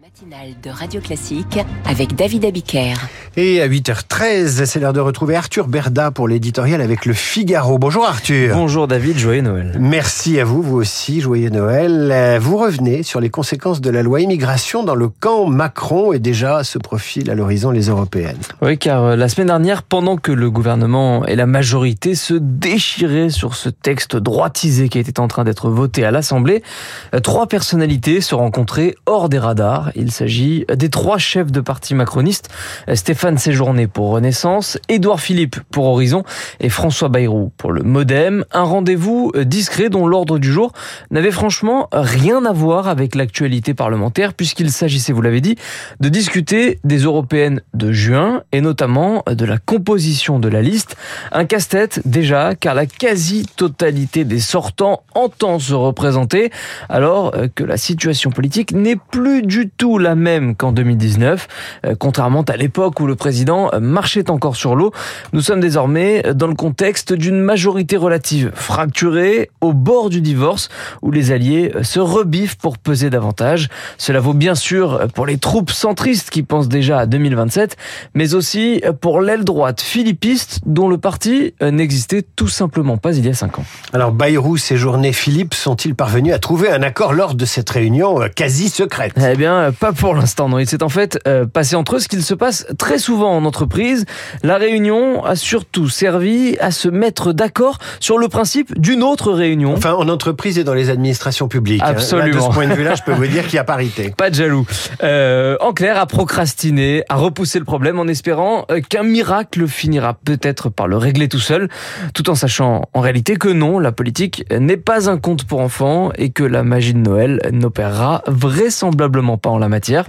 matinale de Radio Classique avec David Abiker. Et à 8h13, c'est l'heure de retrouver Arthur Berda pour l'éditorial avec le Figaro. Bonjour Arthur. Bonjour David, joyeux Noël. Merci à vous, vous aussi, joyeux Noël. Euh, vous revenez sur les conséquences de la loi immigration dans le camp Macron et déjà se profile à l'horizon les européennes. Oui, car euh, la semaine dernière, pendant que le gouvernement et la majorité se déchiraient sur ce texte droitisé qui était en train d'être voté à l'Assemblée, euh, trois personnalités se rencontraient hors des radars il s'agit des trois chefs de parti macronistes, Stéphane Séjourné pour Renaissance, Édouard Philippe pour Horizon et François Bayrou pour le Modem. Un rendez-vous discret dont l'ordre du jour n'avait franchement rien à voir avec l'actualité parlementaire puisqu'il s'agissait, vous l'avez dit, de discuter des européennes de juin et notamment de la composition de la liste. Un casse-tête déjà car la quasi-totalité des sortants entend se représenter alors que la situation politique n'est plus du tout la même qu'en 2019. Euh, contrairement à l'époque où le président marchait encore sur l'eau, nous sommes désormais dans le contexte d'une majorité relative fracturée au bord du divorce où les alliés se rebiffent pour peser davantage. Cela vaut bien sûr pour les troupes centristes qui pensent déjà à 2027, mais aussi pour l'aile droite philippiste dont le parti n'existait tout simplement pas il y a cinq ans. Alors Bayrou, Séjourné, Philippe sont-ils parvenus à trouver un accord lors de cette réunion euh, quasi secrète? Eh bien, pas pour l'instant, non. Il s'est en fait euh, passé entre eux ce qu'il se passe très souvent en entreprise. La réunion a surtout servi à se mettre d'accord sur le principe d'une autre réunion. Enfin, en entreprise et dans les administrations publiques. Hein. Absolument. de ce point de vue-là, je peux vous dire qu'il y a parité. Pas de jaloux. Euh, en clair, à procrastiner, à repousser le problème en espérant euh, qu'un miracle finira peut-être par le régler tout seul, tout en sachant en réalité que non, la politique n'est pas un conte pour enfants et que la magie de Noël n'opérera vraisemblablement pas en la matière.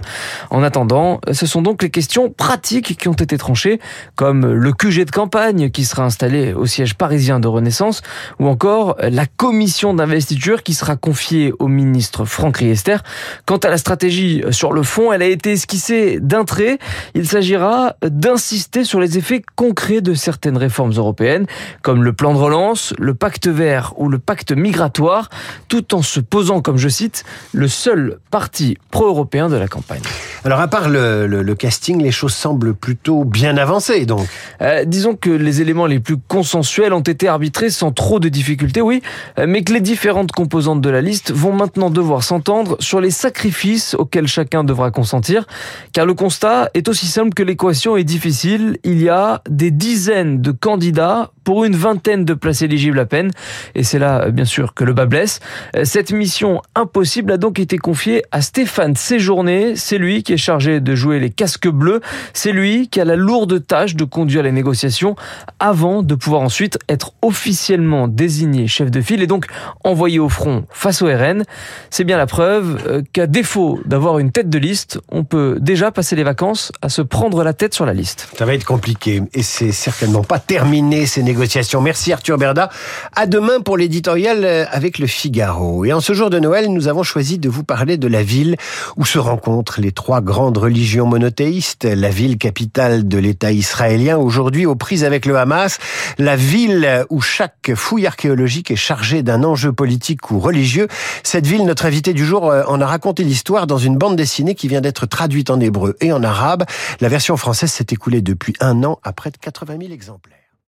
En attendant, ce sont donc les questions pratiques qui ont été tranchées, comme le QG de campagne qui sera installé au siège parisien de Renaissance, ou encore la commission d'investiture qui sera confiée au ministre Franck Riester. Quant à la stratégie sur le fond, elle a été esquissée d'un trait. Il s'agira d'insister sur les effets concrets de certaines réformes européennes, comme le plan de relance, le pacte vert ou le pacte migratoire, tout en se posant, comme je cite, le seul parti pro-européen de la campagne. Alors à part le, casting, les choses semblent plutôt bien avancées donc. Euh, disons que les éléments les plus consensuels ont été arbitrés sans trop de difficultés, oui, euh, mais que les différentes composantes de la liste vont maintenant devoir s'entendre sur les sacrifices auxquels chacun devra consentir, car le constat est aussi simple que l'équation est difficile. Il y a des dizaines de candidats pour une vingtaine de places éligibles à peine, et c'est là bien sûr que le bas blesse. Euh, cette mission impossible a donc été confiée à Stéphane Séjourné, c'est lui qui est chargé de jouer les casques bleus, c'est lui qui a la lourde tâche de conduire les négociations avant de pouvoir ensuite être officiellement désigné chef de file et donc envoyé au front face au RN. C'est bien la preuve euh, qu'à défaut d'avoir une tête de liste, on peut déjà passer les vacances à se prendre la tête sur la liste. Ça va être compliqué et c'est certainement pas terminé ces Merci Arthur Berda. À demain pour l'éditorial euh, avec le Figaro. Et en ce jour de Noël, nous avons choisi de vous parler de la ville où se rencontrent les trois grandes religions monothéistes, la ville capitale de l'État israélien, aujourd'hui aux prises avec le Hamas, la ville où chaque fouille archéologique est chargée d'un enjeu politique ou religieux. Cette ville, notre invité du jour euh, en a raconté l'histoire dans une bande dessinée qui vient d'être traduite en hébreu et en arabe. La version française s'est écoulée depuis un an à près de 80 000 exemplaires.